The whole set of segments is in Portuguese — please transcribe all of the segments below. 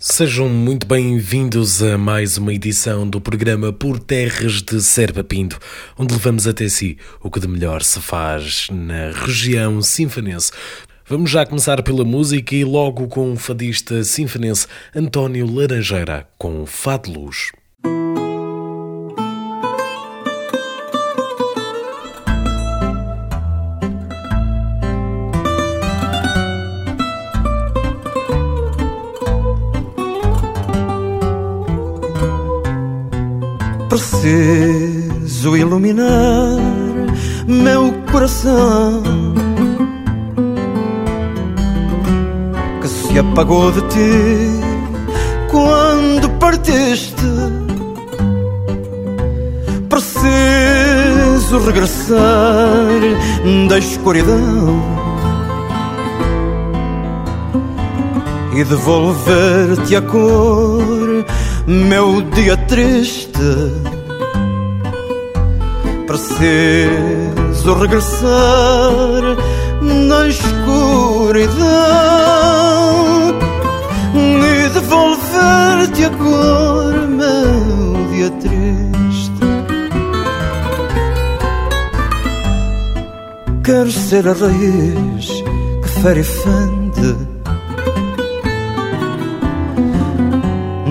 Sejam muito bem-vindos a mais uma edição do programa Por Terras de Serpa Pinto, onde levamos até si o que de melhor se faz na região sinfonense. Vamos já começar pela música e logo com o fadista sinfonense António Laranjeira, com Fado Luz. Preciso iluminar meu coração que se apagou de ti quando partiste. Preciso regressar da escuridão e devolver-te a cor, meu dia triste Preciso regressar na escuridão e devolver-te a cor, meu dia triste. Quero ser a raiz que fere e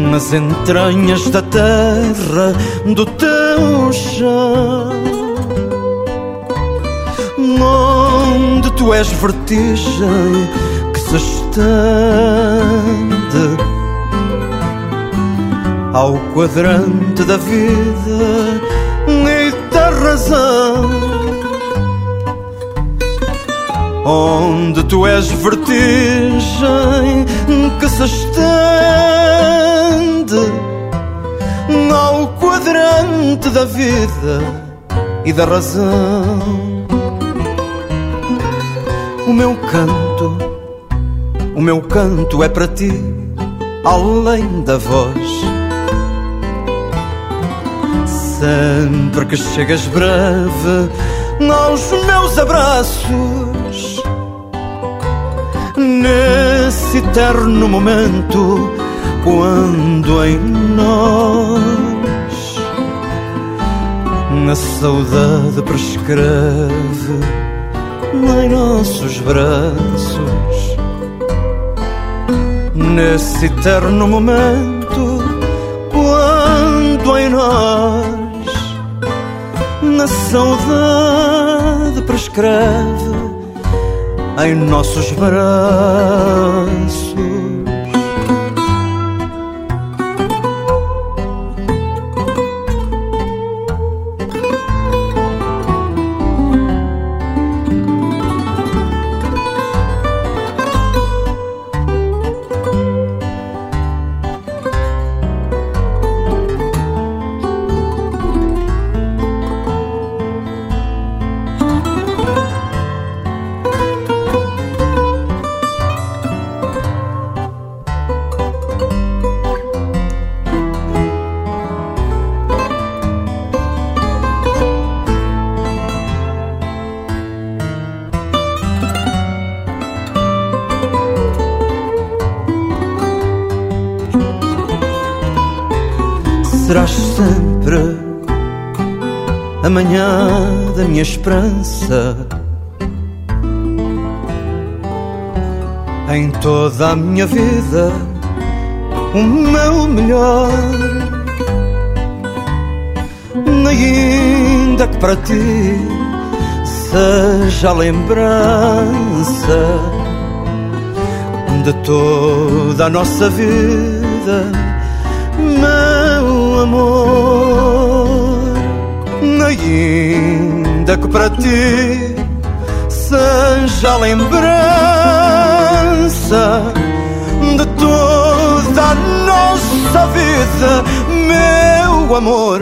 nas entranhas da terra do teu chão, onde tu és vertigem que se estende ao quadrante da vida e da razão. Onde tu és vertigem que se estende ao quadrante da vida e da razão. O meu canto, o meu canto é para ti, além da voz. Sempre que chegas breve aos meus abraços, nesse eterno momento quando em nós. A saudade prescreve em nossos braços. Nesse eterno momento quando em nós na saudade prescreve em nossos braços manhã da minha esperança. Em toda a minha vida, o meu melhor. Ainda que para ti seja a lembrança de toda a nossa vida. Mas amor, ainda que para ti seja a lembrança de toda a nossa vida, meu amor.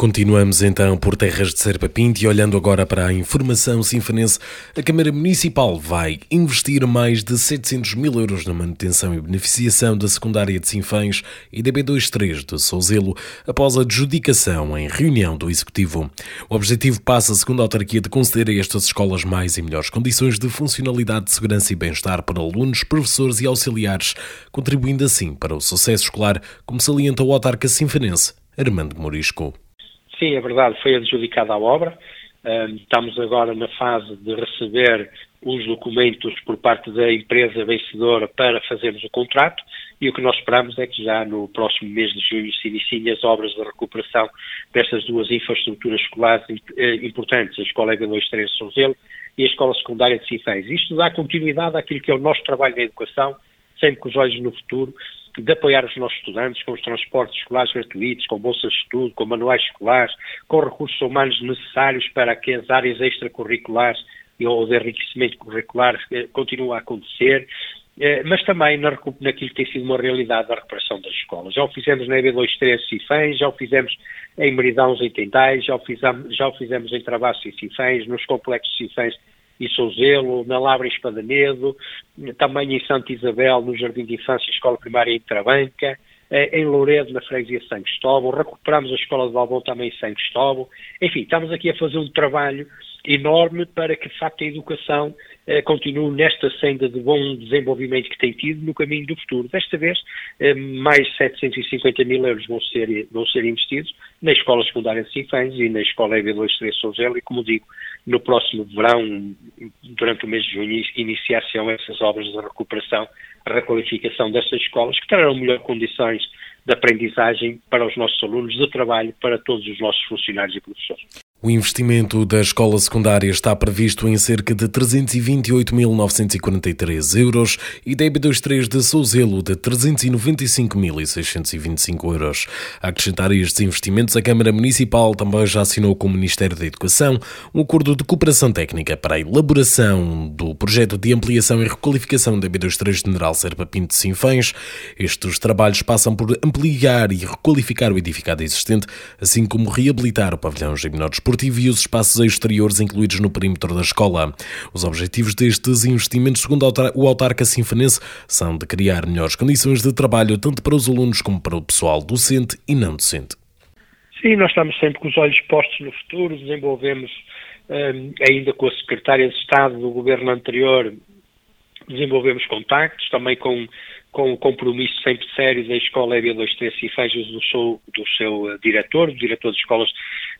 Continuamos então por terras de Serpa Pinto e olhando agora para a informação sinfanense, a Câmara Municipal vai investir mais de 700 mil euros na manutenção e beneficiação da secundária de Sinfãs e da B23 de Souzelo após a adjudicação em reunião do Executivo. O objetivo passa, segundo a autarquia, de conceder a estas escolas mais e melhores condições de funcionalidade de segurança e bem-estar para alunos, professores e auxiliares, contribuindo assim para o sucesso escolar, como salienta o autarca sinfanense Armando Morisco. Sim, é verdade, foi adjudicada a obra. Estamos agora na fase de receber os documentos por parte da empresa vencedora para fazermos o contrato e o que nós esperamos é que já no próximo mês de junho se iniciem as obras de recuperação destas duas infraestruturas escolares eh, importantes, a Escola EGA 23 de Sonzelo e a Escola Secundária de Ciféis. Isto dá continuidade àquilo que é o nosso trabalho na educação, sempre com os olhos no futuro, de apoiar os nossos estudantes com os transportes escolares gratuitos, com bolsas de estudo, com manuais escolares, com recursos humanos necessários para que as áreas extracurriculares ou de enriquecimento curricular eh, continuem a acontecer, eh, mas também na, naquilo que tem sido uma realidade da recuperação das escolas. Já o fizemos na EB23 Cifães, já o fizemos em Meridãos e Tendais, já o fizemos, já o fizemos em Travassos e Cifães, nos complexos Cifães e Souzelo, na Lavra e Espadanedo, também em Santa Isabel, no Jardim de Infância Escola Primária em Trabanca, eh, em Louredo, na Freguesia São Cristóvão, recuperamos a Escola de Valbom também em São Cristóvão. Enfim, estamos aqui a fazer um trabalho enorme para que, de facto, a educação eh, continue nesta senda de bom desenvolvimento que tem tido no caminho do futuro. Desta vez, eh, mais 750 mil euros vão ser, vão ser investidos na Escola Secundária de Sinfãs e na Escola EB23 Souzelo e, como digo, no próximo verão, durante o mês de junho, iniciar-se-ão essas obras de recuperação, requalificação dessas escolas, que terão melhores condições de aprendizagem para os nossos alunos, de trabalho para todos os nossos funcionários e professores. O investimento da escola secundária está previsto em cerca de 328.943 euros e da EB23 de Souzelo de 395.625 euros. A acrescentar estes investimentos, a Câmara Municipal também já assinou com o Ministério da Educação um acordo de cooperação técnica para a elaboração do projeto de ampliação e requalificação da EB23 General Serpa Pinto de Sinfãs. Estes trabalhos passam por ampliar e requalificar o edificado existente, assim como reabilitar o pavilhão Gimnó desportivo e os espaços exteriores incluídos no perímetro da escola. Os objetivos destes investimentos, segundo o autarca sinfanense, são de criar melhores condições de trabalho tanto para os alunos como para o pessoal docente e não docente. Sim, nós estamos sempre com os olhos postos no futuro, desenvolvemos um, ainda com a Secretária de Estado do governo anterior, desenvolvemos contactos também com com o compromisso sempre sério da Escola EB23 Cifejas do seu, do seu uh, diretor, do diretor de escolas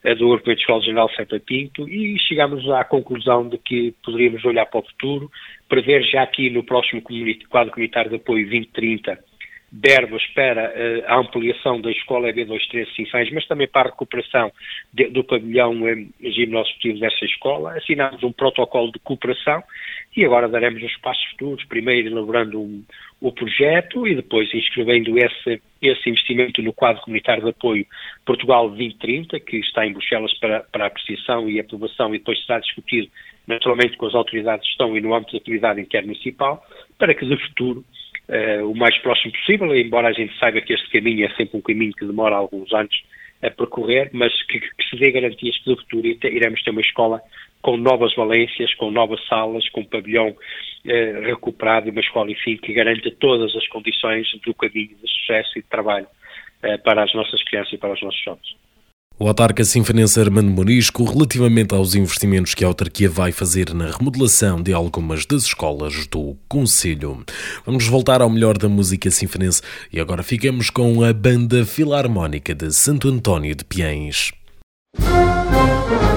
uh, do Grupo de Escola General Serpa Pinto, e chegámos à conclusão de que poderíamos olhar para o futuro, prever já aqui no próximo quadro comunitário de apoio 2030 verbas para uh, a ampliação da escola EB23 Sinfãs, mas também para a recuperação de, do pavilhão um, gimnosportivo dessa escola. Assinámos um protocolo de cooperação e agora daremos os passos futuros, primeiro elaborando um, o projeto e depois inscrevendo esse, esse investimento no quadro comunitário de apoio Portugal 2030, que está em Bruxelas para, para apreciação e aprovação e depois será discutido naturalmente com as autoridades de gestão e no âmbito da atividade intermunicipal, para que de futuro uh, o mais próximo possível, embora a gente saiba que este caminho é sempre um caminho que demora alguns anos a percorrer, mas que, que se dê garantias que no futuro iremos ter uma escola com novas valências, com novas salas, com um pavilhão eh, recuperado e uma escola, enfim, que garanta todas as condições do caminho de sucesso e de trabalho eh, para as nossas crianças e para os nossos jovens. O autarca sinfanense Armando Morisco, relativamente aos investimentos que a autarquia vai fazer na remodelação de algumas das escolas do Conselho. Vamos voltar ao melhor da música sinfanense e agora ficamos com a Banda Filarmónica de Santo António de Piens. território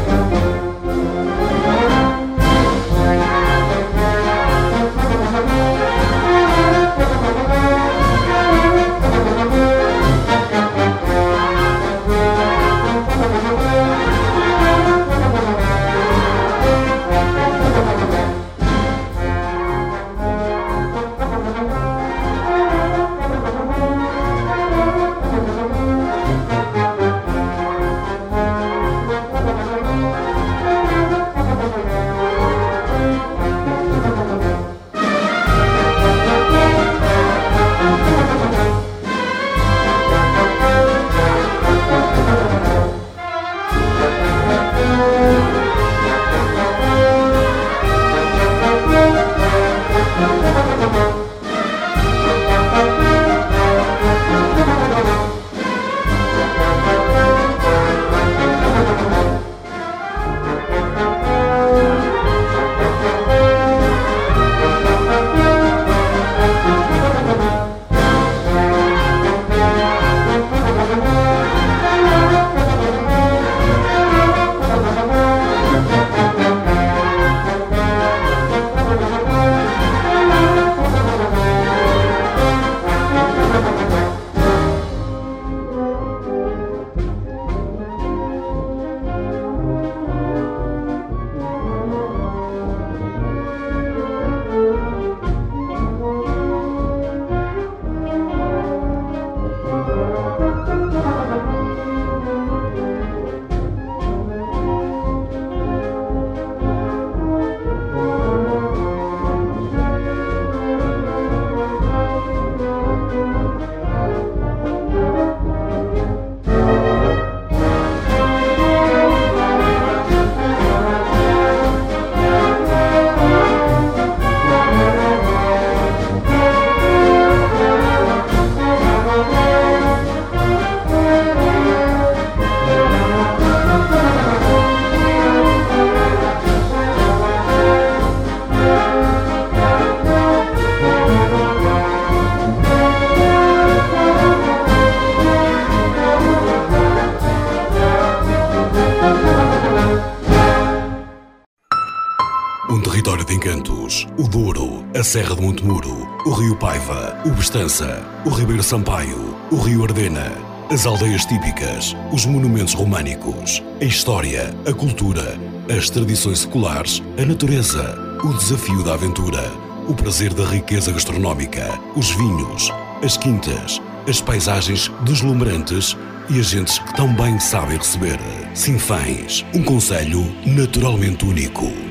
Paiva, o Ribeiro Sampaio, o Rio Ardena, as aldeias típicas, os monumentos românicos, a história, a cultura, as tradições seculares, a natureza, o desafio da aventura, o prazer da riqueza gastronómica, os vinhos, as quintas, as paisagens deslumbrantes e as gentes que tão bem sabem receber. Sinfãs, um conselho naturalmente único.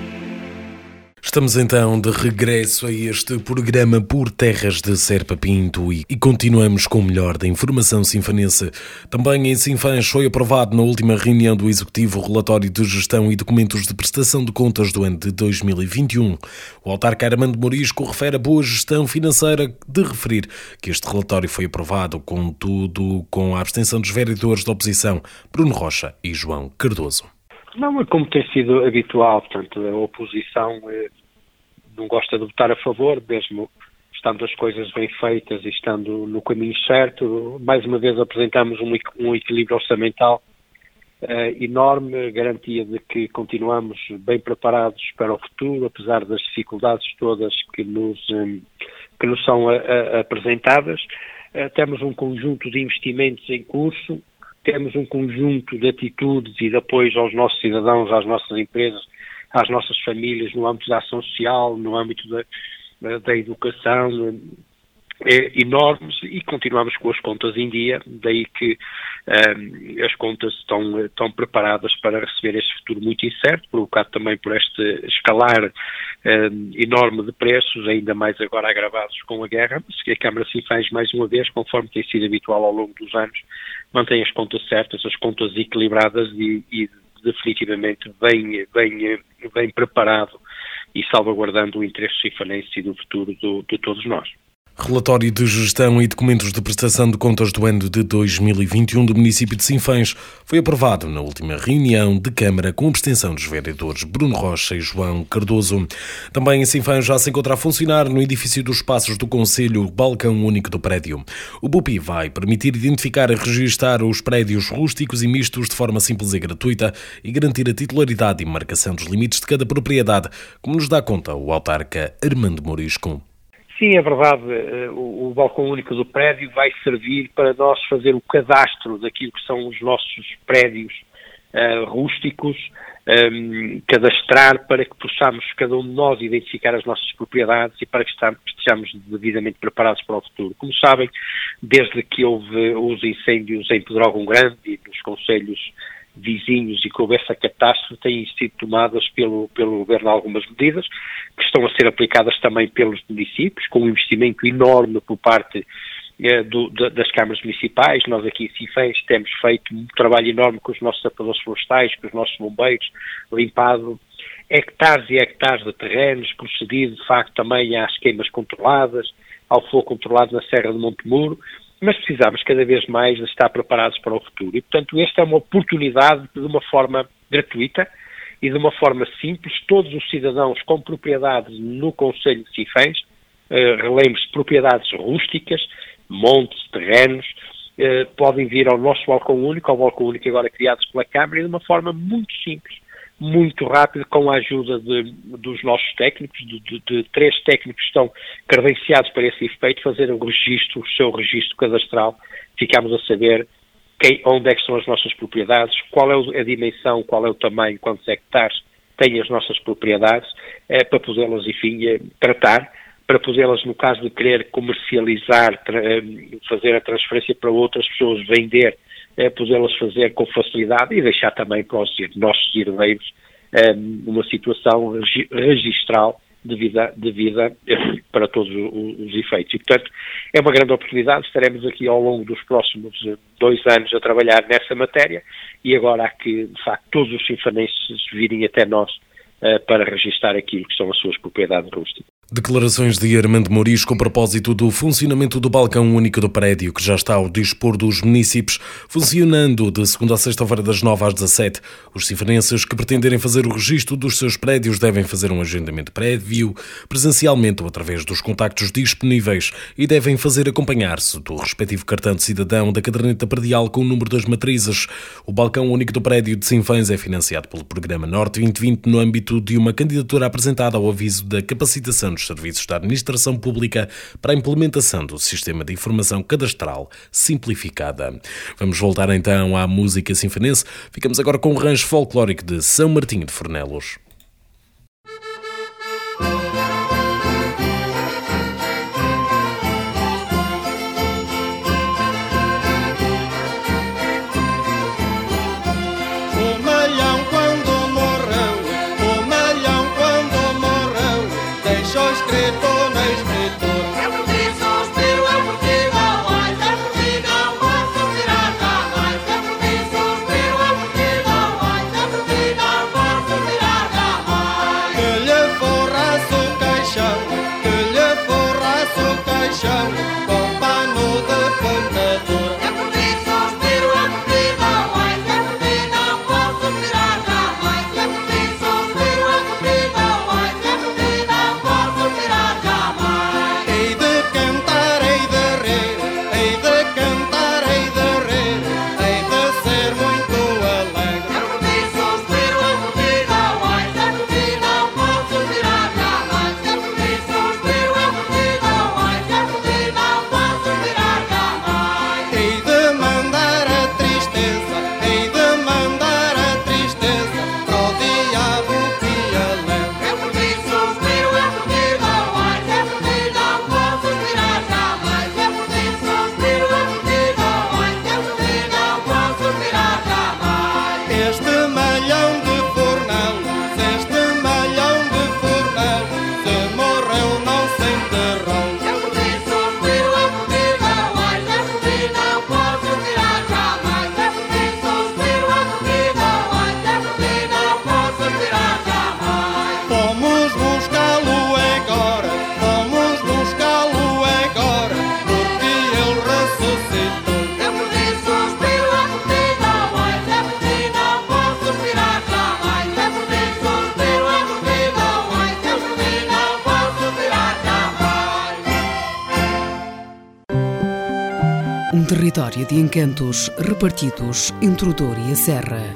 Estamos então de regresso a este programa por terras de Serpa Pinto e, e continuamos com o melhor da informação sinfanense. Também em Sinfãs foi aprovado na última reunião do Executivo o relatório de gestão e documentos de prestação de contas do ano de 2021. O autarca Armando Morisco refere a boa gestão financeira de referir que este relatório foi aprovado, contudo, com a abstenção dos vereadores da oposição, Bruno Rocha e João Cardoso. Não, é como tem sido habitual, portanto, a oposição eh, não gosta de votar a favor, mesmo estando as coisas bem feitas e estando no caminho certo. Mais uma vez apresentamos um, um equilíbrio orçamental uh, enorme, garantia de que continuamos bem preparados para o futuro, apesar das dificuldades todas que nos, um, que nos são a, a, apresentadas. Uh, temos um conjunto de investimentos em curso, temos um conjunto de atitudes e de apoios aos nossos cidadãos, às nossas empresas, às nossas famílias no âmbito da ação social, no âmbito da, da educação, é, enormes e continuamos com as contas em dia, daí que um, ehm, as contas estão, estão preparadas para receber este futuro muito incerto, provocado também por este escalar um, ehm, enorme de preços, ainda mais agora agravados com a guerra, mas que a Câmara se faz mais uma vez, conforme tem sido habitual ao longo dos anos, mantém as contas certas, as contas equilibradas e, e definitivamente bem, bem, bem preparado e salvaguardando o interesse cifanense e do futuro de todos nós. Relatório de gestão e documentos de prestação de contas do ano de 2021 do município de Sinfãs foi aprovado na última reunião de Câmara com abstenção dos vereadores Bruno Rocha e João Cardoso. Também em Sinfãs já se encontra a funcionar no edifício dos Passos do Conselho balcão único do prédio. O BUPI vai permitir identificar e registrar os prédios rústicos e mistos de forma simples e gratuita e garantir a titularidade e marcação dos limites de cada propriedade, como nos dá conta o autarca Armando Morisco. Sim, é verdade. Eh, o, o, balcão único do prédio vai servir para nós fazer o cadastro daquilo que são os nossos prédios uh, rústicos, um, ehm, cadastrar para que possamos, cada um de nós, identificar as nossas propriedades e para que estejamos devidamente preparados para o futuro. Como sabem, desde que houve os incêndios em Pedrógão Grande e nos conselhos vizinhos e que houve essa catástrofe, têm sido tomadas pelo, pelo Governo algumas medidas, que estão a ser aplicadas também pelos municípios, com um investimento enorme por parte eh, do, das câmaras municipais. Nós aqui em Cifães temos feito um trabalho enorme com os nossos sapadores florestais, com os nossos bombeiros, limpado hectares e hectares de terrenos, procedido de facto também às queimas controladas, ao fogo controlado na Serra de Montemuro, mas precisamos cada vez mais de estar preparados para o futuro. E, portanto, esta é uma oportunidade de uma forma gratuita e de uma forma simples, todos os cidadãos com propriedades no Conselho de Cifães, eh, relembro-se, propriedades rústicas, montes, terrenos, eh, podem vir ao nosso balcão único, ao balcão único agora criados pela Câmara, e de uma forma muito simples, muito rápido, com a ajuda de, dos nossos técnicos, de, de, de, três técnicos que estão credenciados para esse efeito, fazer o registro, o seu registro cadastral, ficamos a saber quem, onde é que são as nossas propriedades, qual é a dimensão, qual é o tamanho, quantos hectares têm as nossas propriedades, é, para podê-las, enfim, é, tratar, para podê-las, no caso de querer comercializar, eh, fazer a transferência para outras pessoas, vender é, podê-las fazer com facilidade e deixar também para os nossos herdeiros é, uma situação registral de vida, de vida é, para todos os efeitos. E, portanto, é uma grande oportunidade. Estaremos aqui ao longo dos próximos eh, dois anos a trabalhar nessa matéria e agora há que, de facto, todos os sinfanenses virem até nós uh, para registar aquilo que são as suas propriedades rústicas. Declarações de Armando Mouris com propósito do funcionamento do balcão único do prédio, que já está ao dispor dos municípios, funcionando de segunda a sexta-feira das 9 às 17. Os sinfonenses que pretenderem fazer o registro dos seus prédios devem fazer um agendamento prévio, presencialmente ou através dos contactos disponíveis, e devem fazer acompanhar-se do respectivo cartão de cidadão da caderneta predial com o número das matrizes. O balcão único do prédio de Sinfãs é financiado pelo Programa Norte 2020 no âmbito de uma candidatura apresentada ao aviso da capacitação dos serviços da administração pública para a implementação do sistema de informação cadastral simplificada. Vamos voltar então à música sinfonense. Ficamos agora com o rancho folclórico de São Martinho de Fornelos. Território de encantos repartidos entre o Douro e a Serra.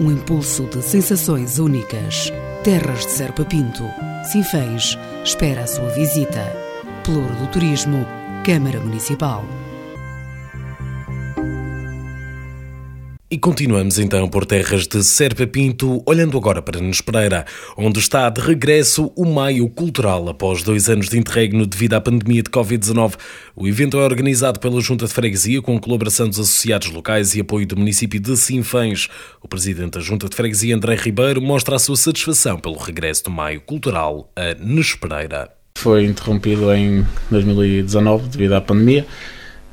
Um impulso de sensações únicas. Terras de Serpa Pinto. Sinfãs espera a sua visita. Pelouro do Turismo, Câmara Municipal. E continuamos então por terras de Serpa Pinto, olhando agora para Nespereira, onde está de regresso o Maio Cultural após dois anos de interregno devido à pandemia de Covid-19. O evento é organizado pela Junta de Freguesia com colaboração dos associados locais e apoio do município de Sinfãs. O presidente da Junta de Freguesia, André Ribeiro, mostra a sua satisfação pelo regresso do Maio Cultural a Nespereira. Foi interrompido em 2019 devido à pandemia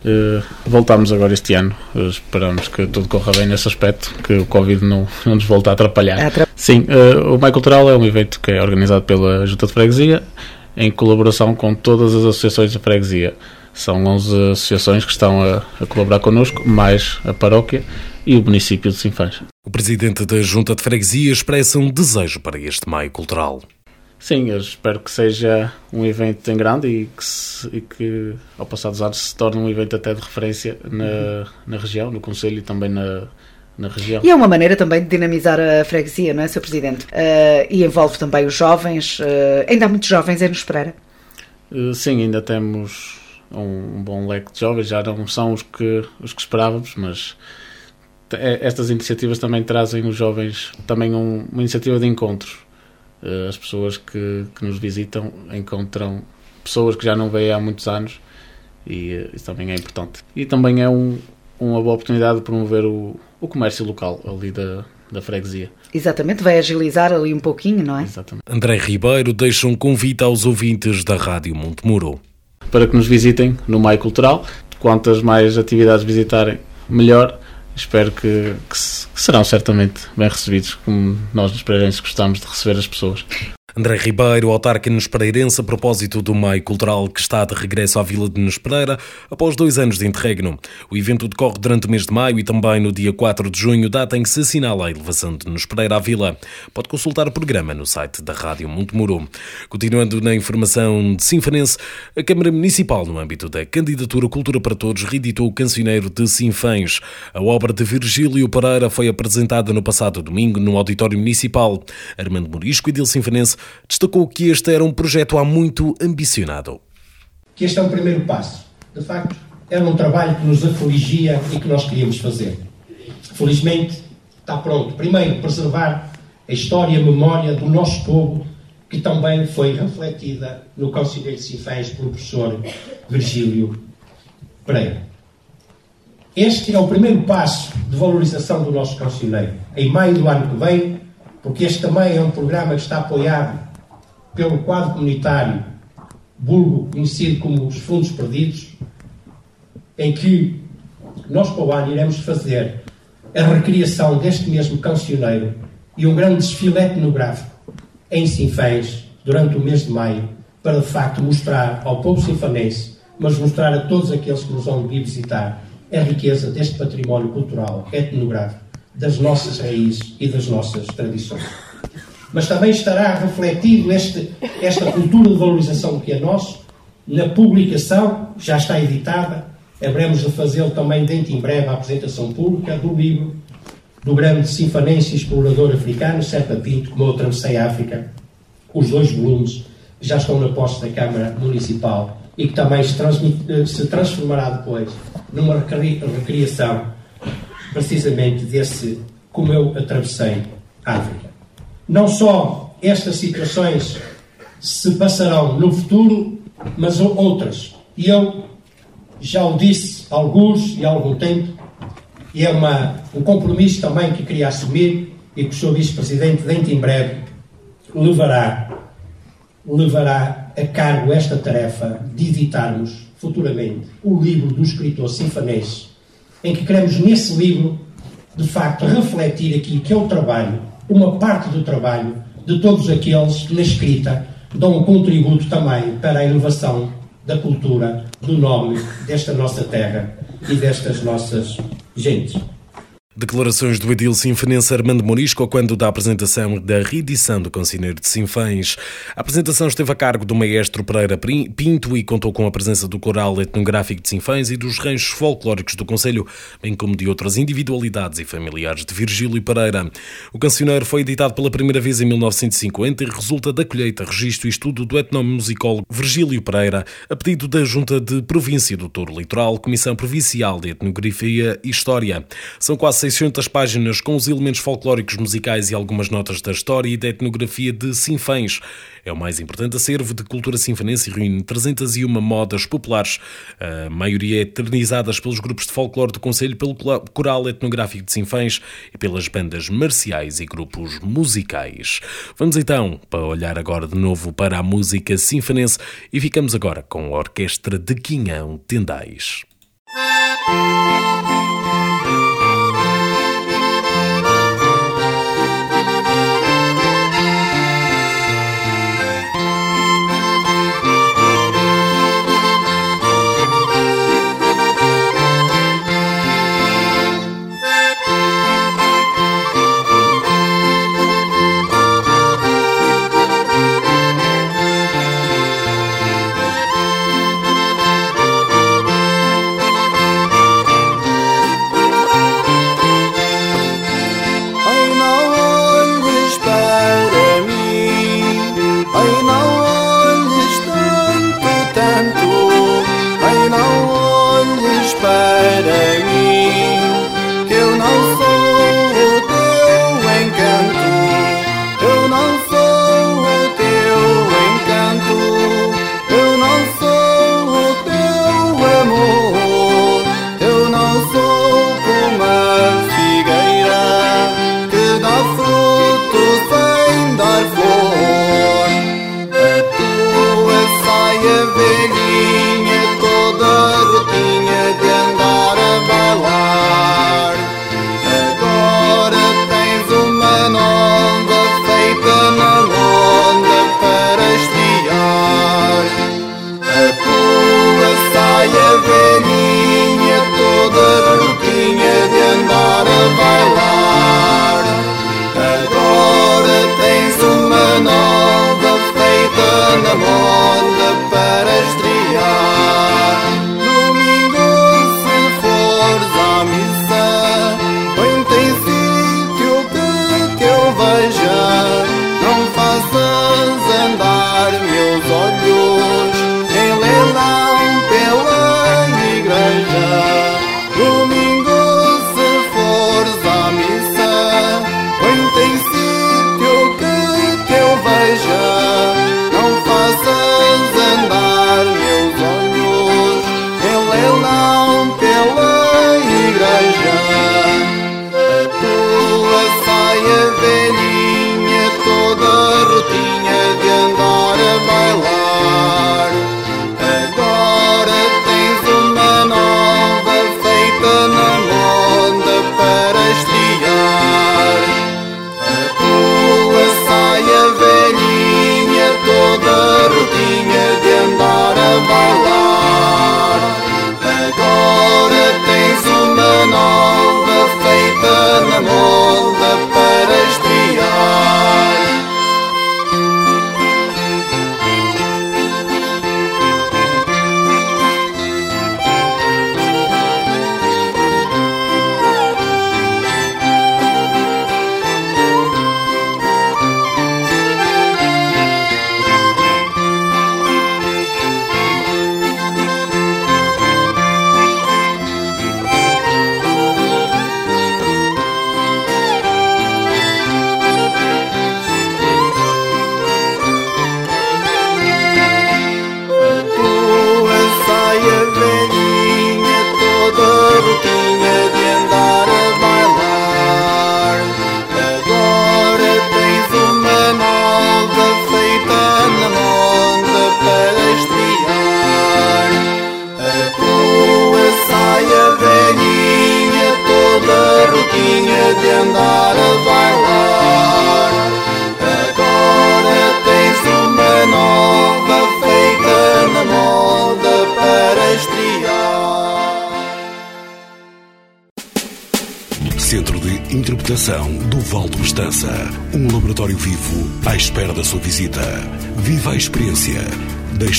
Uh, voltamos agora este ano. Uh, esperamos que tudo corra bem nesse aspecto, que o Covid não, não nos volte a atrapalhar. Atra... Sim, uh, o Mai Cultural é um evento que é organizado pela Junta de Freguesia em colaboração com todas as associações de freguesia. São 11 associações que estão a, a colaborar connosco, mais a paróquia e o município de Sinfãs. O presidente da Junta de Freguesia expressa um desejo para este Maio Cultural. Sim, eu espero que seja um evento em grande e que, se, e que ao passar dos anos se torne um evento até de referência na, na região, no Conselho e também na, na região. E é uma maneira também de dinamizar a freguesia, não é, Sr. Presidente? Uh, e envolve também os jovens. Uh, ainda há muitos jovens em nos esperar? Uh, sim, ainda temos um, um, bom leque de jovens, já não são os que, os que esperávamos, mas estas iniciativas também trazem os jovens também um, uma iniciativa de encontros as pessoas que, que nos visitam encontram pessoas que já não veem há muitos anos e eh, isso também é importante. E também é um, uma boa oportunidade de promover o, o comércio local ali da, da freguesia. Exatamente, vai agilizar ali um pouquinho, não é? Exatamente. André Ribeiro deixa um convite aos ouvintes da Rádio Montemuro. Para que nos visitem no Maio Cultural. Quantas mais atividades visitarem, melhor espero que, que, que, serão certamente bem recebidos, como nós nos Pereirenses gostamos de receber as pessoas. André Ribeiro, autarca Nespereirense, a propósito do meio cultural que está de regresso à Vila de Nespereira após dois anos de interregno. O evento decorre durante o mês de maio e também no dia 4 de junho, data em que se assinala a elevação de Nespereira à Vila. Pode consultar o programa no site da Rádio Montemuro. Continuando na informação de Sinfanense, a Câmara Municipal, no âmbito da candidatura Cultura para Todos, reeditou o cancioneiro de Sinfãs. A obra de Virgílio Pereira foi apresentada no passado domingo no Auditório Municipal. Armando Morisco, Edil Sinfanense, destacou que este era um projeto há muito ambicionado. Que este é um primeiro passo. De facto, era um trabalho que nos afligia e que nós queríamos fazer. Felizmente, está pronto. Primeiro, preservar a história e a memória do nosso povo, que também foi refletida no Conselheiro de Sinfãs pelo professor Virgílio Pereira. Este é o primeiro passo de valorização do nosso conselheiro. Em maio do ano que vem, porque este também é um programa que está apoiado pelo quadro comunitário vulgo conhecido como os fundos perdidos, em que nós para o ano iremos fazer a recriação deste mesmo cancioneiro e um grande desfile etnográfico em Sinfãs durante o mês de maio, para de facto mostrar ao povo sinfanense, mas mostrar a todos aqueles que nos vão vir visitar, a riqueza deste património cultural etnográfico, das nossas raízes e das nossas tradições. Mas também estará refletido este, esta cultura de valorização que é nosso na publicação, já está editada, haveremos de fazê-lo também dentro em breve a apresentação pública do livro do grande sinfanense e explorador africano, Serpa Pinto, como eu atravessei a África, os dois volumes já estão na posse da Câmara Municipal e que também se, se transformará depois numa recriação precisamente desse como eu atravessei a África. Não só estas situações se passarão no futuro, mas outras. E eu já o disse há alguns e há algum tempo, e é uma, um compromisso também que queria assumir e que o Sr. Vice-Presidente, dentro em breve, levará, levará a cargo esta tarefa de editarmos futuramente o livro do escritor sinfanês, em que queremos, nesse livro, de facto, refletir aqui que é o trabalho uma parte do trabalho de todos aqueles que na escrita dão um contributo também para a inovação da cultura, do nome desta nossa terra e destas nossas gentes. Declarações do Edil Sinfanense Armando Morisco quando da apresentação da reedição do Conselheiro de Sinfãs. A apresentação esteve a cargo do maestro Pereira Pinto e contou com a presença do coral etnográfico de Sinfãs e dos ranchos folclóricos do Conselho, bem como de outras individualidades e familiares de Virgílio Pereira. O cancioneiro foi editado pela primeira vez em 1950 e resulta da colheita, registro e estudo do etnomusicólogo Virgílio Pereira, a pedido da Junta de Província do Touro Litoral, Comissão Provincial de Etnografia e História. São quase 600 páginas com os elementos folclóricos musicais e algumas notas da história e da etnografia de Sinfãs. É o mais importante acervo de cultura sinfanense e reúne 301 modas populares, a maioria eternizadas pelos grupos de folclore do Conselho, pelo coral etnográfico de Sinfãs e pelas bandas marciais e grupos musicais. Vamos então para olhar agora de novo para a música sinfanense e ficamos agora com a Orquestra de Quinhão Tendais.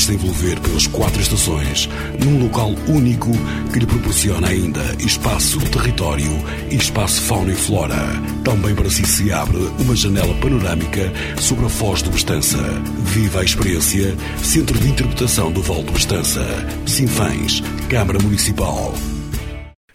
Deixe-se envolver pelas quatro estações num local único que lhe proporciona ainda espaço, território e espaço fauna e flora. Também para si se abre uma janela panorâmica sobre a Foz do Estança. Viva a experiência. Centro de Interpretação do Val do Estança. Sinfãs. Câmara Municipal.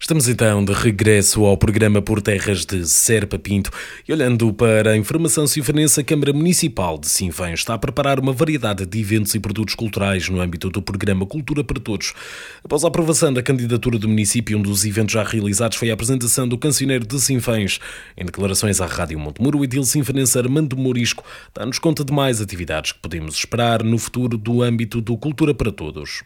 Estamos então de regresso ao programa Por Terras de Serpa Pinto e olhando para a informação sinfanense, a Câmara Municipal de Sinfãs está a preparar uma variedade de eventos e produtos culturais no âmbito do programa Cultura para Todos. Após a aprovação da candidatura do município, um dos eventos já realizados foi a apresentação do cancioneiro de Sinfãs. Em declarações à Rádio Montemuro, o edil sinfanense Armando Morisco dá-nos conta de mais atividades que podemos esperar no futuro do âmbito do Cultura para Todos.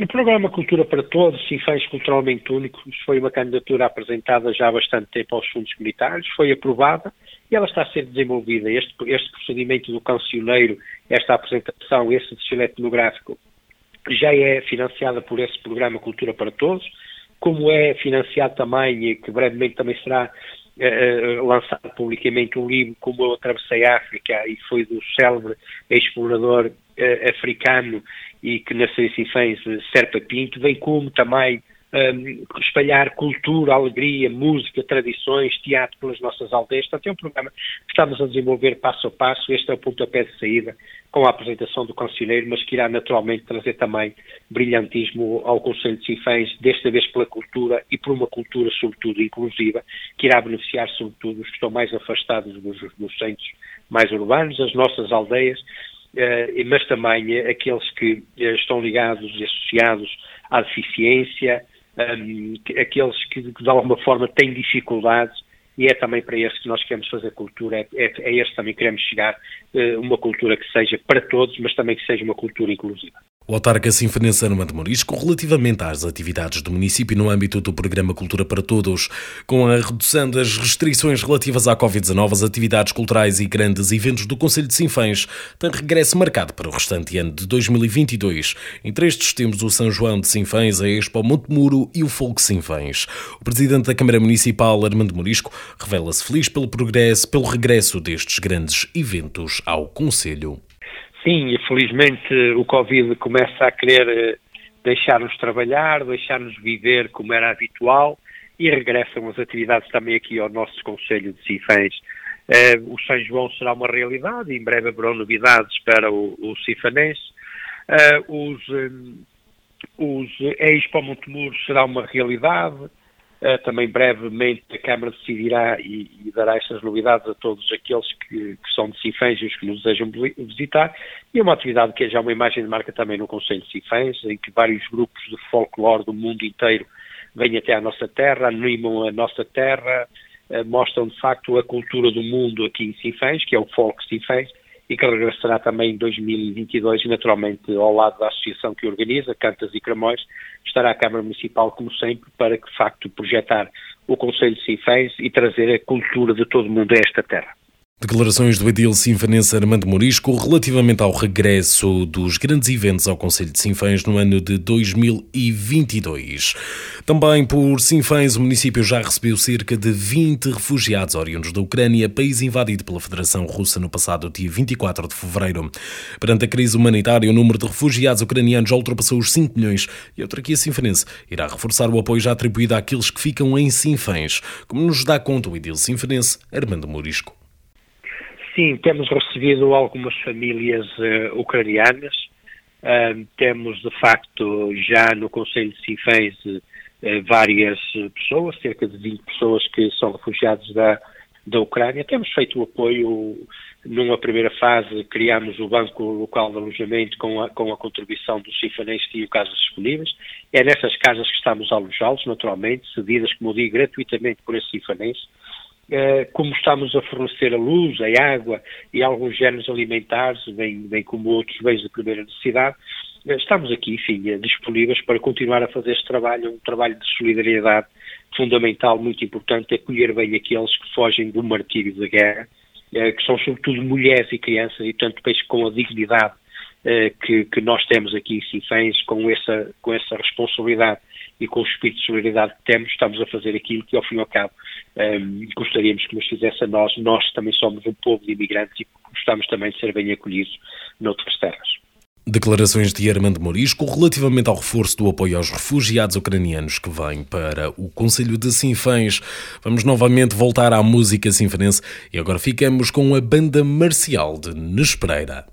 O programa Cultura para Todos, Sinfãs Culturalmente Únicos, foi uma candidatura apresentada já há bastante tempo aos fundos comunitários, foi aprovada e ela está a ser desenvolvida. Este, este procedimento do cancioneiro, esta apresentação, esse desfile etnográfico, já é financiada por esse programa Cultura para Todos, como é financiado também, e que brevemente também será uh, lançado publicamente um livro como Eu Atravessei a África e foi do célebre explorador uh, africano e que nasceu em Sinfãs, Serpa Pinto, bem como também um, espalhar cultura, alegria, música, tradições, teatro pelas nossas aldeias. Portanto, é um programa que estamos a desenvolver passo a passo. Este é o pontapé de saída com a apresentação do conselheiro, mas que irá naturalmente trazer também brilhantismo ao Conselho de Sinfãs, desta vez pela cultura e por uma cultura, sobretudo, inclusiva, que irá beneficiar, sobretudo, os que estão mais afastados dos, dos centros mais urbanos, as nossas aldeias, eh, mas também aqueles que eh, estão ligados e associados à deficiência, um, aqueles que de alguma forma têm dificuldades e é também para esse que nós queremos fazer cultura, é, é, é esse também que queremos chegar, uma cultura que seja para todos, mas também que seja uma cultura inclusiva. O autarca Sinfonense Armando Morisco, relativamente às atividades do município no âmbito do programa Cultura para Todos, com a redução das restrições relativas à Covid-19, as atividades culturais e grandes eventos do Conselho de Sinfãs têm regresso marcado para o restante ano de 2022. Entre estes temos o São João de Sinfãs, a Expo Montemuro e o Folk Sinfãs. O presidente da Câmara Municipal, Armando Morisco, revela-se feliz pelo progresso, pelo regresso destes grandes eventos ao Conselho. Sim, felizmente o Covid começa a querer eh, deixar-nos trabalhar, deixar-nos viver como era habitual e regressam as atividades também aqui ao nosso Conselho de Cifães. Eh, o São João será uma realidade, em breve haverão novidades para o, o Cifanense. Eh, os, os Expo Montemuro será uma realidade. Uh, também brevemente a Câmara decidirá e, e, dará estas novidades a todos aqueles que, que são de Sinfãs e os que nos desejam visitar. E é uma atividade que é já uma imagem de marca também no Conselho de Sinfãs, em que vários grupos de folclore do mundo inteiro vêm até à nossa terra, animam a nossa terra, uh, mostram de facto a cultura do mundo aqui em Sinfãs, que é o folk Sinfãs, e que regressará também em 2022 e naturalmente ao lado da associação que organiza, Cantas e Cramóis, estará a Câmara Municipal como sempre para que de facto projetar o Conselho de Sinfãs e trazer a cultura de todo o mundo a esta terra. Declarações do edil sinfanense Armando Morisco relativamente ao regresso dos grandes eventos ao Conselho de Sinfãs no ano de 2022. Também por Sinfãs, o município já recebeu cerca de 20 refugiados oriundos da Ucrânia, país invadido pela Federação Russa no passado dia 24 de fevereiro. Perante a crise humanitária, o número de refugiados ucranianos já ultrapassou os 5 milhões e a autarquia sinfanense irá reforçar o apoio já atribuído àqueles que ficam em Sinfãs, como nos dá conta o edil sinfanense Armando Morisco. Sim, temos recebido algumas famílias uh, ucranianas. Uh, temos, de facto, já no Conselho de Sinfãs uh, várias pessoas, cerca de 20 pessoas que são refugiados da, da Ucrânia. Temos feito o apoio, numa primeira fase, criámos o Banco Local de Alojamento com a, com a contribuição dos sinfanenses que tinham casas disponíveis. É nessas casas que estamos a alojá-los, naturalmente, cedidas, como digo, gratuitamente por esses sinfanenses. Eh, como estamos a fornecer a luz, a água e alguns géneros alimentares, bem, bem como outros bens de primeira necessidade, eh, estamos aqui, enfim, eh, disponíveis para continuar a fazer este trabalho, um trabalho de solidariedade fundamental, muito importante, acolher bem aqueles que fogem do martírio da guerra, que são sobretudo mulheres e crianças, e tanto penso com a dignidade que, que, nós temos aqui em Sinfãs, com essa, com essa responsabilidade e com o espírito de solidariedade que temos, estamos a fazer aquilo que, ao fim e ao cabo, gostaríamos que nos fizesse a nós. Nós também somos um povo de imigrantes e gostamos também de ser bem acolhidos noutras terras. Declarações de Armando Morisco relativamente ao reforço do apoio aos refugiados ucranianos que vem para o Conselho de Sinfãs. Vamos novamente voltar à música sinfanense e agora ficamos com a banda marcial de Nespereira.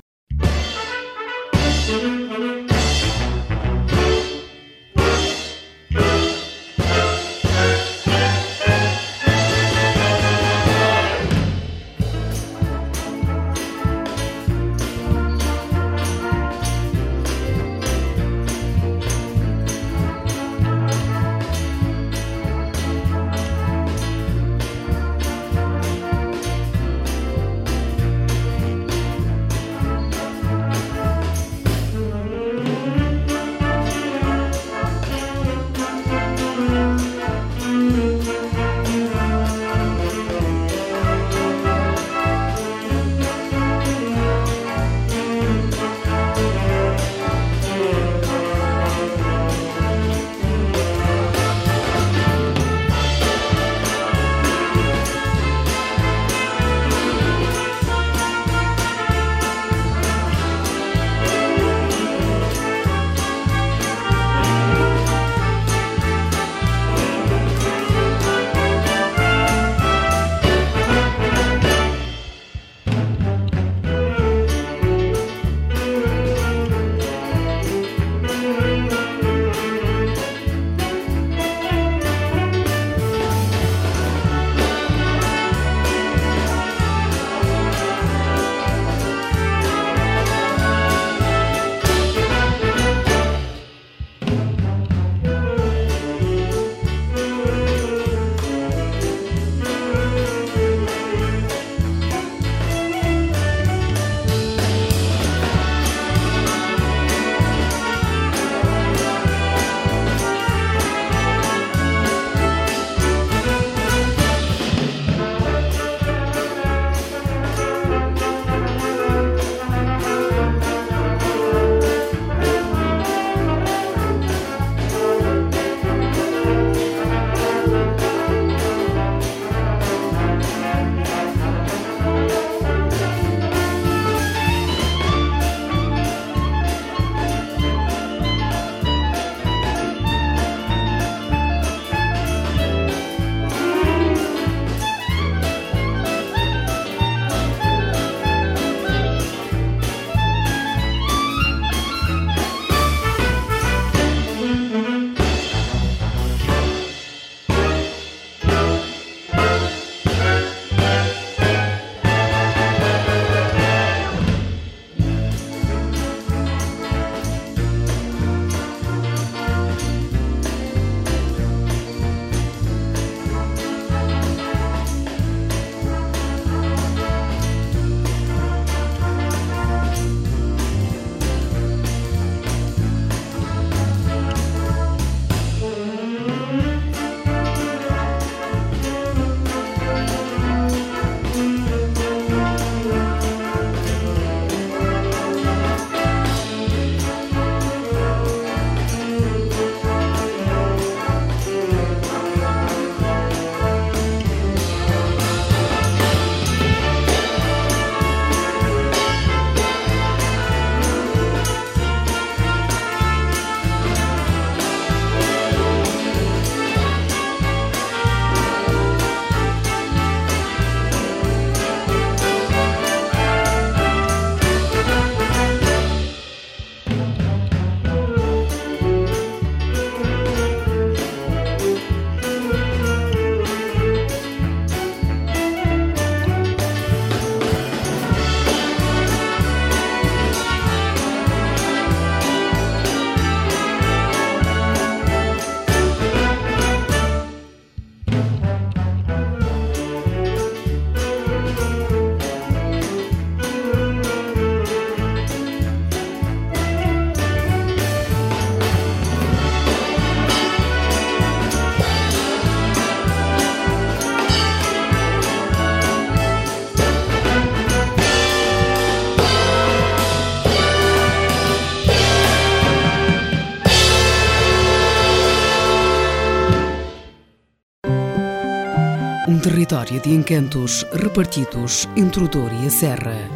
Território de encantos repartidos entre o Douro e a Serra.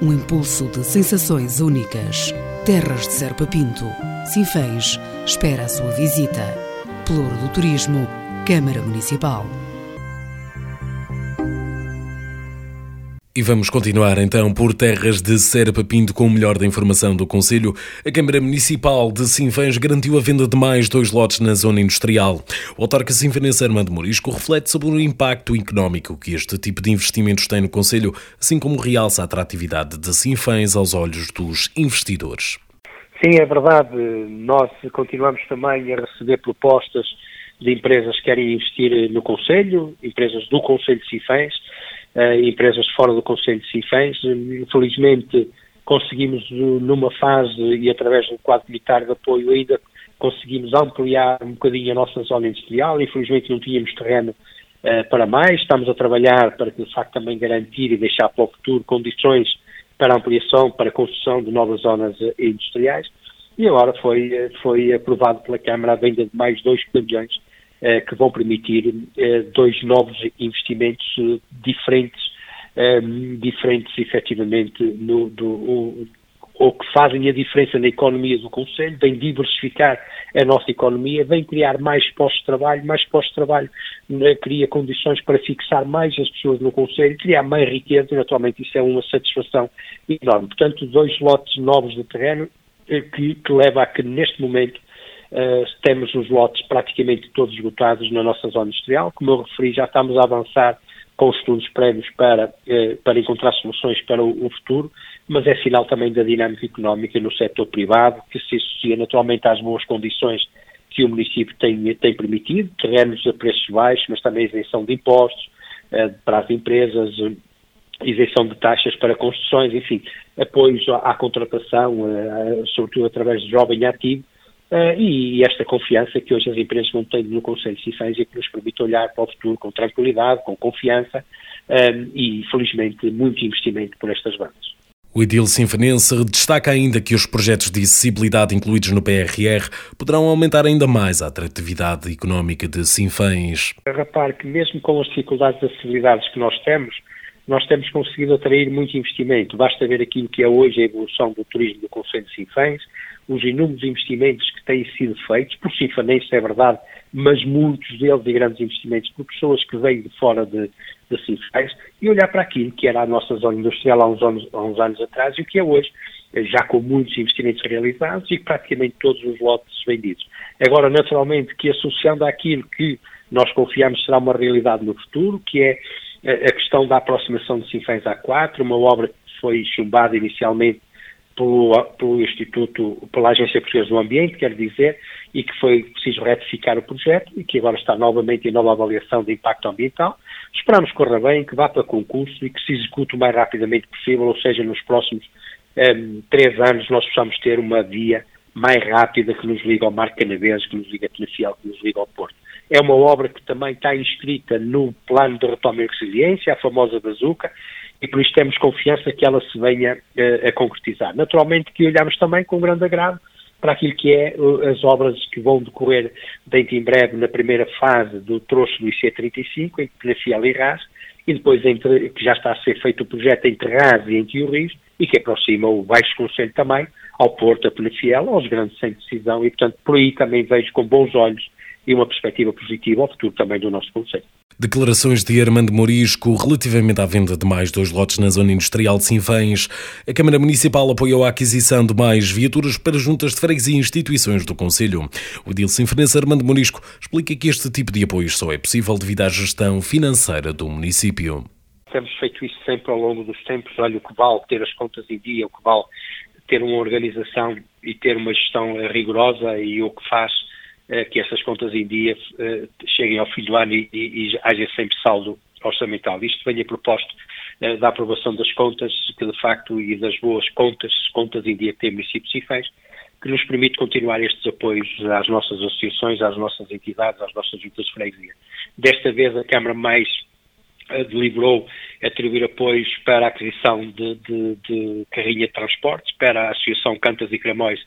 Um impulso de sensações únicas. Terras de Serpa Pinto. Sinfãs espera a sua visita. Pelouro do Turismo, Câmara Municipal. E vamos continuar então por terras de Serpa Pinto com o melhor da informação do Conselho. A Câmara Municipal de Sinfãs garantiu a venda de mais dois lotes na zona industrial. O autarca sinfanense Armando Morisco reflete sobre o impacto económico que este tipo de investimentos tem no Conselho, assim como realça a atratividade de Sinfãs aos olhos dos investidores. Sim, é verdade. Nós continuamos também a receber propostas de empresas que querem investir no Conselho, empresas do Conselho de Sinfãs, empresas fora do Conselho de Sinfãs. Infelizmente, conseguimos, numa fase e através do quadro militar de apoio, ainda conseguimos ampliar um bocadinho a nossa zona industrial. Infelizmente, não tínhamos terreno uh, para mais. Estamos a trabalhar para, de facto, também garantir e deixar para o futuro condições para ampliação, para construção de novas zonas uh, industriais. E agora foi, foi aprovado pela Câmara a venda de mais 2 milhões eh, que vão permitir eh, dois novos investimentos eh, diferentes, diferentes efetivamente no, do, ou que fazem a diferença na economia do Conselho, vem diversificar a nossa economia, vem criar mais postos de trabalho, mais postos de trabalho né, cria condições para fixar mais as pessoas no Conselho, criar mais riqueza e naturalmente isso é uma satisfação enorme. Portanto, dois lotes novos de terreno que, que leva a que neste momento Uh, temos os lotes praticamente todos esgotados na nossa zona industrial. Como eu referi, já estamos a avançar com os estudos prévios para, uh, para encontrar soluções para o, o, futuro, mas é sinal também da dinâmica económica no setor privado, que se associa naturalmente às boas condições que o município tem, tem permitido, terrenos a preços baixos, mas também isenção de impostos uh, para as empresas, isenção de taxas para construções, enfim, apoios à, à contratação, sobretudo através de jovem ativo, Uh, e esta confiança que hoje as empresas vão tendo no Conselho de Cifães e que nos permite olhar para o futuro com tranquilidade, com confiança um, e, felizmente, muito investimento por estas bandas. O Edil Sinfanense destaca ainda que os projetos de acessibilidade incluídos no PRR poderão aumentar ainda mais a atratividade económica de Sinfãs. Repare que mesmo com as dificuldades de acessibilidade que nós temos, nós temos conseguido atrair muito investimento. Basta ver aquilo que é hoje a evolução do turismo do Conselho de Sinfãs, os inúmeros investimentos que têm sido feitos, por sinfanenses é verdade, mas muitos deles de grandes investimentos por pessoas que vêm de fora de, de e olhar para aquilo que era a nossa zona industrial há uns, anos, há uns anos atrás e o que é hoje, já com muitos investimentos realizados e praticamente todos os lotes vendidos. Agora, naturalmente, que associando àquilo que nós confiamos será uma realidade no futuro, que é a questão da aproximação de Sinfãs A4, uma obra que foi chumbada inicialmente pelo, pelo Instituto, pela Agência Portuguesa do Ambiente, quer dizer, e que foi preciso retificar o projeto e que agora está novamente em nova avaliação de impacto ambiental. Esperamos que corra bem, que vá para concurso e que se execute o mais rapidamente possível, ou seja, nos próximos um, ehm, três anos nós possamos ter uma via mais rápida que nos liga ao Mar Canaveses, que nos liga a Penafiel, que nos liga ao Porto. É uma obra que também está inscrita no plano de retoma e resiliência, a famosa bazuca, e por isso temos confiança que ela se venha uh, a concretizar. Naturalmente que olhamos também com grande agrado para aquilo que é as obras que vão decorrer dentro em breve na primeira fase do troço do IC35, entre Penafiel e Ras, e depois entre, que já está a ser feito o projeto entre Ras e entre o e que aproxima o Baixo Conselho também ao Porto, a Penafiel, aos grandes centros de decisão, e portanto por aí também vejo com bons olhos e uma perspectiva positiva ao futuro também do nosso Conselho. Declarações de Armando Morisco relativamente à venda de mais dois lotes na zona industrial de Sinfãs. A Câmara Municipal apoiou a aquisição de mais viaturas para juntas de freguesia e instituições do Conselho. O edil sinfonense Armando Morisco explica que este tipo de apoio só é possível devido à gestão financeira do município. Temos feito isso sempre ao longo dos tempos. Olha, o que vale ter as contas em dia, o que vale ter uma organização e ter uma gestão rigorosa e o que faz que essas contas em dia eh, cheguem ao fim do ano e, e, e haja sempre saldo orçamental. Isto vem a propósito eh, da aprovação das contas, que de facto, e das boas contas, contas em dia que tem o município de Cifães, que nos permite continuar estes apoios às nossas associações, às nossas entidades, às nossas juntas de freguesia. Desta vez a Câmara mais deliberou atribuir apoios para a aquisição de, de, de carrinha de transportes, para a Associação Cantas e Cramóis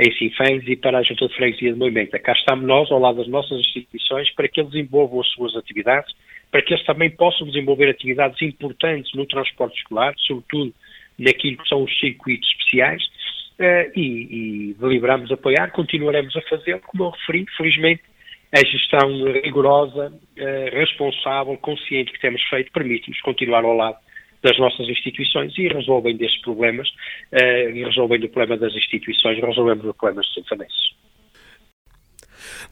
em Sinfãs e para a Junta de Freguesia de Moimenta. Cá estamos nós, ao lado das nossas instituições, para que eles desenvolvam as suas atividades, para que eles também possam desenvolver atividades importantes no transporte escolar, sobretudo naquilo que são os circuitos especiais, uh, e, e deliberamos apoiar, continuaremos a fazê-lo, como eu referi, felizmente a gestão rigorosa, uh, responsável, consciente que temos feito permite-nos continuar ao lado das nossas instituições e resolvem destes problemas, uh, e resolvendo o problema das instituições, resolvemos o problema dos sinfanenses.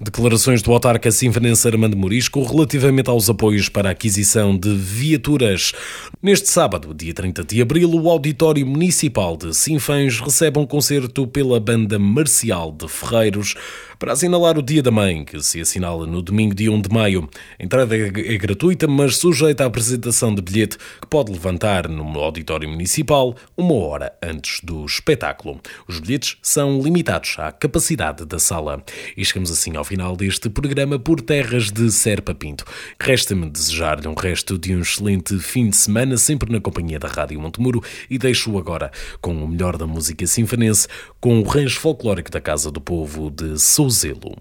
Declarações do autarca sinfanense Armando Morisco relativamente aos apoios para a aquisição de viaturas. Neste sábado, dia 30 de abril, o Auditório Municipal de Sinfãs recebe um concerto pela Banda Marcial de Ferreiros para assinalar o Dia da Mãe, que se assinala no domingo dia 1 de maio. A entrada é, é gratuita, mas sujeita à apresentação de bilhete que pode levantar no auditório municipal uma hora antes do espetáculo. Os bilhetes são limitados à capacidade da sala. E chegamos assim ao final deste programa por Terras de Serpa Pinto. Resta-me desejar-lhe um resto de um excelente fim de semana, sempre na companhia da Rádio Montemuro, e deixo-o agora com o melhor da música sinfanense, com o rancho folclórico da Casa do Povo de Sousa zelo.